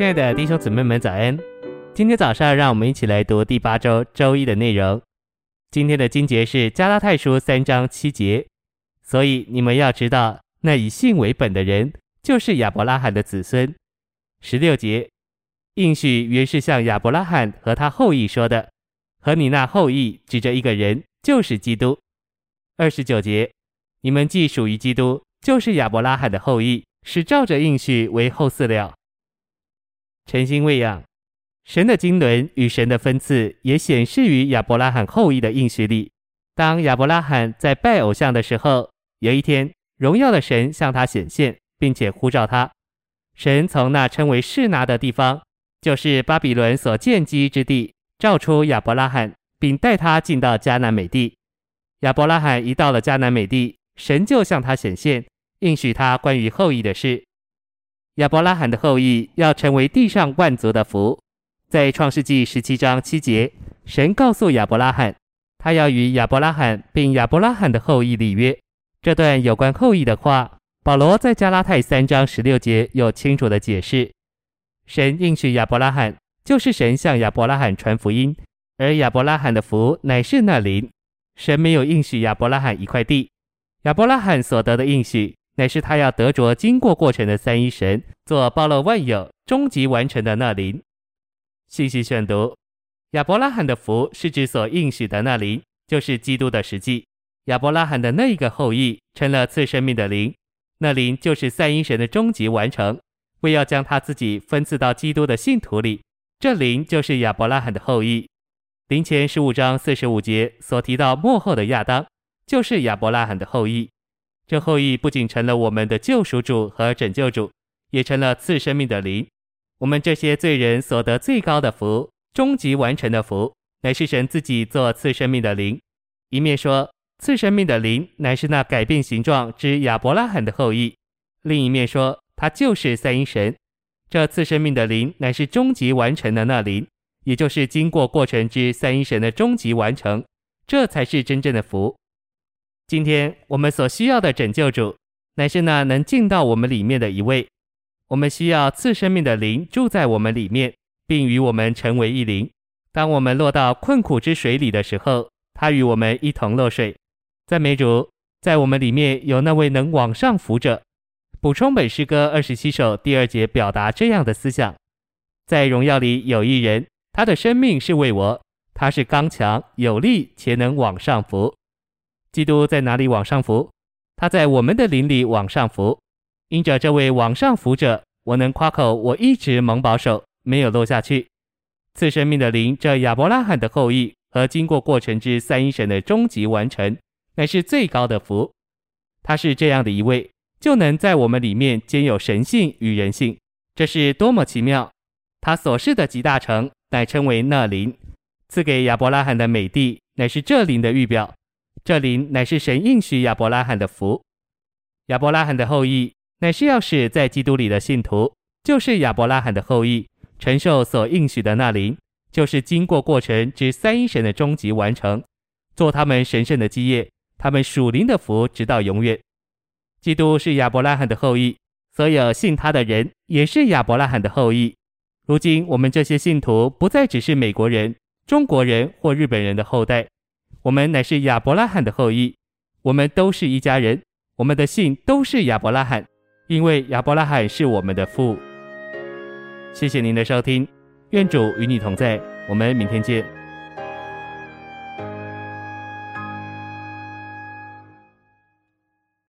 亲爱的弟兄姊妹们，早安！今天早上，让我们一起来读第八周周一的内容。今天的经节是加拉太书三章七节。所以你们要知道，那以信为本的人，就是亚伯拉罕的子孙。十六节，应许原是向亚伯拉罕和他后裔说的，和你那后裔指着一个人，就是基督。二十九节，你们既属于基督，就是亚伯拉罕的后裔，是照着应许为后嗣了。诚心喂养，神的经纶与神的分赐也显示于亚伯拉罕后裔的应许里。当亚伯拉罕在拜偶像的时候，有一天，荣耀的神向他显现，并且呼召他。神从那称为示拿的地方，就是巴比伦所建基之地，召出亚伯拉罕，并带他进到迦南美地。亚伯拉罕一到了迦南美地，神就向他显现，应许他关于后裔的事。亚伯拉罕的后裔要成为地上万族的福。在创世纪十七章七节，神告诉亚伯拉罕，他要与亚伯拉罕并亚伯拉罕的后裔立约。这段有关后裔的话，保罗在加拉太三章十六节有清楚的解释。神应许亚伯拉罕，就是神向亚伯拉罕传福音，而亚伯拉罕的福乃是那灵。神没有应许亚伯拉罕一块地，亚伯拉罕所得的应许。乃是他要得着经过过程的三一神，做包罗万有、终极完成的那灵。信息选读：亚伯拉罕的福是指所应许的那灵，就是基督的实际。亚伯拉罕的那一个后裔成了赐生命的灵，那灵就是三一神的终极完成，为要将他自己分赐到基督的信徒里。这灵就是亚伯拉罕的后裔。林前十五章四十五节所提到末后的亚当，就是亚伯拉罕的后裔。这后裔不仅成了我们的救赎主和拯救主，也成了赐生命的灵。我们这些罪人所得最高的福，终极完成的福，乃是神自己做赐生命的灵。一面说赐生命的灵乃是那改变形状之亚伯拉罕的后裔，另一面说他就是三一神。这赐生命的灵乃是终极完成的那灵，也就是经过过程之三一神的终极完成，这才是真正的福。今天我们所需要的拯救主，乃是那能进到我们里面的一位。我们需要赐生命的灵住在我们里面，并与我们成为一灵。当我们落到困苦之水里的时候，他与我们一同落水。赞美主，在我们里面有那位能往上浮者。补充本诗歌二十七首第二节表达这样的思想：在荣耀里有一人，他的生命是为我，他是刚强有力且能往上浮。基督在哪里往上浮？他在我们的灵里往上浮。因着这位往上浮者，我能夸口，我一直蒙保守，没有落下去。赐生命的灵，这亚伯拉罕的后裔和经过过程之三一神的终极完成，乃是最高的福。他是这样的一位，就能在我们里面兼有神性与人性，这是多么奇妙！他所示的极大成，乃称为那灵。赐给亚伯拉罕的美地，乃是这灵的预表。这灵乃是神应许亚伯拉罕的福，亚伯拉罕的后裔乃是要使在基督里的信徒，就是亚伯拉罕的后裔，承受所应许的那灵，就是经过过程之三一神的终极完成，做他们神圣的基业，他们属灵的福直到永远。基督是亚伯拉罕的后裔，所有信他的人也是亚伯拉罕的后裔。如今我们这些信徒不再只是美国人、中国人或日本人的后代。我们乃是亚伯拉罕的后裔，我们都是一家人，我们的姓都是亚伯拉罕，因为亚伯拉罕是我们的父。谢谢您的收听，愿主与你同在，我们明天见。